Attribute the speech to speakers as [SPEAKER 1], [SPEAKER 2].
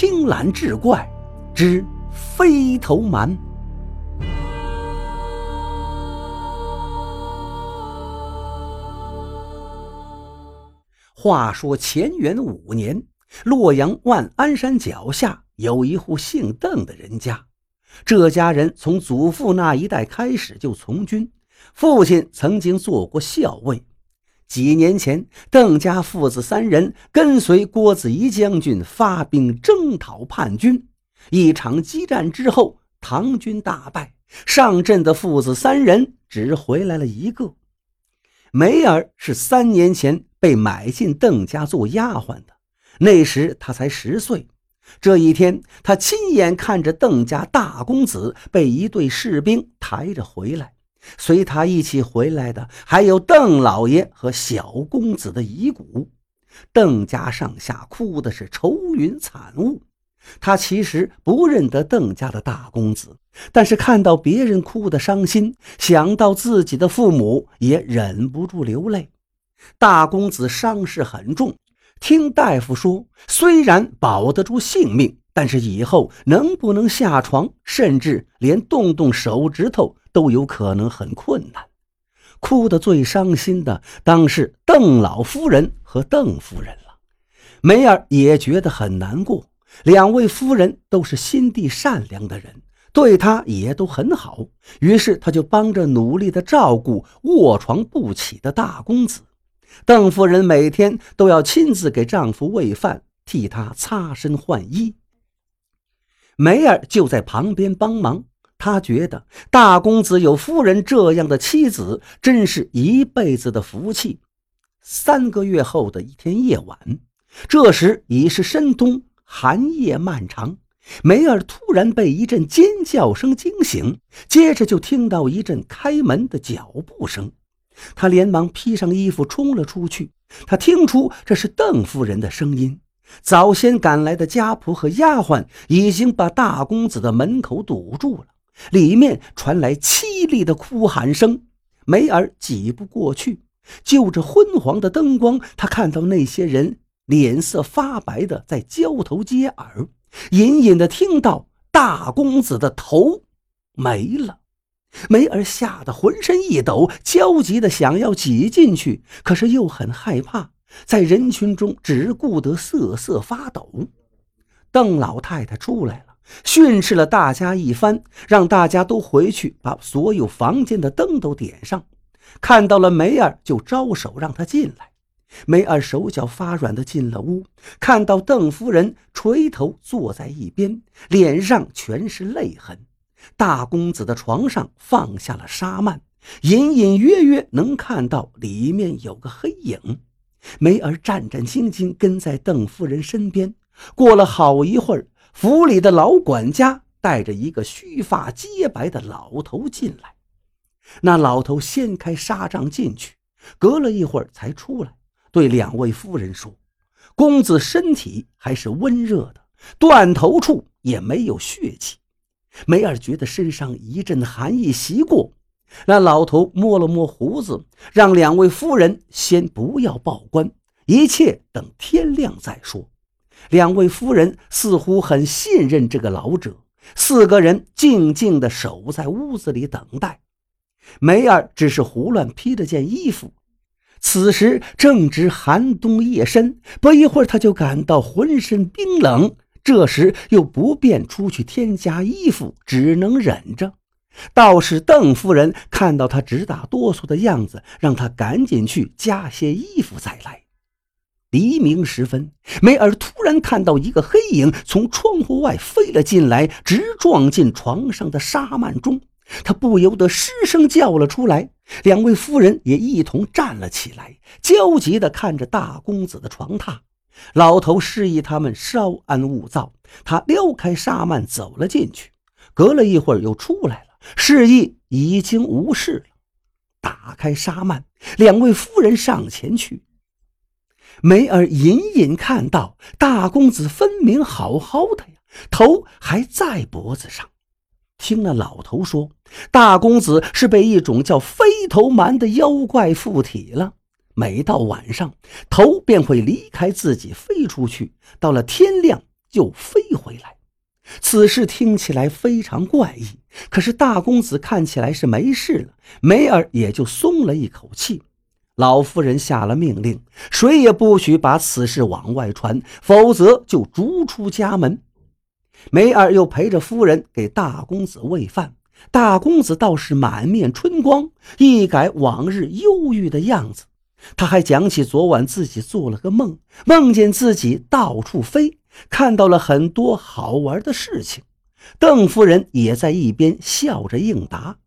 [SPEAKER 1] 青蓝志怪之飞头蛮。话说乾元五年，洛阳万安山脚下有一户姓邓的人家。这家人从祖父那一代开始就从军，父亲曾经做过校尉。几年前，邓家父子三人跟随郭子仪将军发兵征讨叛军。一场激战之后，唐军大败，上阵的父子三人只回来了一个。梅儿是三年前被买进邓家做丫鬟的，那时她才十岁。这一天，她亲眼看着邓家大公子被一队士兵抬着回来，随他一起回来的还有邓老爷和小公子的遗骨。邓家上下哭的是愁云惨雾。他其实不认得邓家的大公子，但是看到别人哭得伤心，想到自己的父母，也忍不住流泪。大公子伤势很重。听大夫说，虽然保得住性命，但是以后能不能下床，甚至连动动手指头都有可能很困难。哭得最伤心的当是邓老夫人和邓夫人了。梅儿也觉得很难过，两位夫人都是心地善良的人，对她也都很好，于是她就帮着努力的照顾卧床不起的大公子。邓夫人每天都要亲自给丈夫喂饭，替他擦身换衣。梅儿就在旁边帮忙。她觉得大公子有夫人这样的妻子，真是一辈子的福气。三个月后的一天夜晚，这时已是深冬，寒夜漫长。梅儿突然被一阵尖叫声惊醒，接着就听到一阵开门的脚步声。他连忙披上衣服冲了出去。他听出这是邓夫人的声音。早先赶来的家仆和丫鬟已经把大公子的门口堵住了，里面传来凄厉的哭喊声。梅儿挤不过去，就着昏黄的灯光，他看到那些人脸色发白的在交头接耳，隐隐的听到大公子的头没了。梅儿吓得浑身一抖，焦急的想要挤进去，可是又很害怕，在人群中只顾得瑟瑟发抖。邓老太太出来了，训斥了大家一番，让大家都回去把所有房间的灯都点上。看到了梅儿，就招手让她进来。梅儿手脚发软的进了屋，看到邓夫人垂头坐在一边，脸上全是泪痕。大公子的床上放下了纱幔，隐隐约约能看到里面有个黑影。梅儿战战兢兢跟在邓夫人身边。过了好一会儿，府里的老管家带着一个须发洁白的老头进来。那老头掀开纱帐进去，隔了一会儿才出来，对两位夫人说：“公子身体还是温热的，断头处也没有血迹。”梅儿觉得身上一阵寒意袭过，那老头摸了摸胡子，让两位夫人先不要报官，一切等天亮再说。两位夫人似乎很信任这个老者，四个人静静地守在屋子里等待。梅儿只是胡乱披了件衣服，此时正值寒冬夜深，不一会儿，她就感到浑身冰冷。这时又不便出去添加衣服，只能忍着。倒是邓夫人看到他直打哆嗦的样子，让他赶紧去加些衣服再来。黎明时分，梅尔突然看到一个黑影从窗户外飞了进来，直撞进床上的纱幔中。她不由得失声叫了出来。两位夫人也一同站了起来，焦急地看着大公子的床榻。老头示意他们稍安勿躁，他撩开纱幔走了进去，隔了一会儿又出来了，示意已经无事了。打开纱幔，两位夫人上前去，梅儿隐隐看到大公子分明好好的呀，头还在脖子上。听了老头说，大公子是被一种叫飞头蛮的妖怪附体了。每到晚上，头便会离开自己飞出去，到了天亮就飞回来。此事听起来非常怪异，可是大公子看起来是没事了，梅儿也就松了一口气。老夫人下了命令，谁也不许把此事往外传，否则就逐出家门。梅儿又陪着夫人给大公子喂饭，大公子倒是满面春光，一改往日忧郁的样子。他还讲起昨晚自己做了个梦，梦见自己到处飞。看到了很多好玩的事情，邓夫人也在一边笑着应答。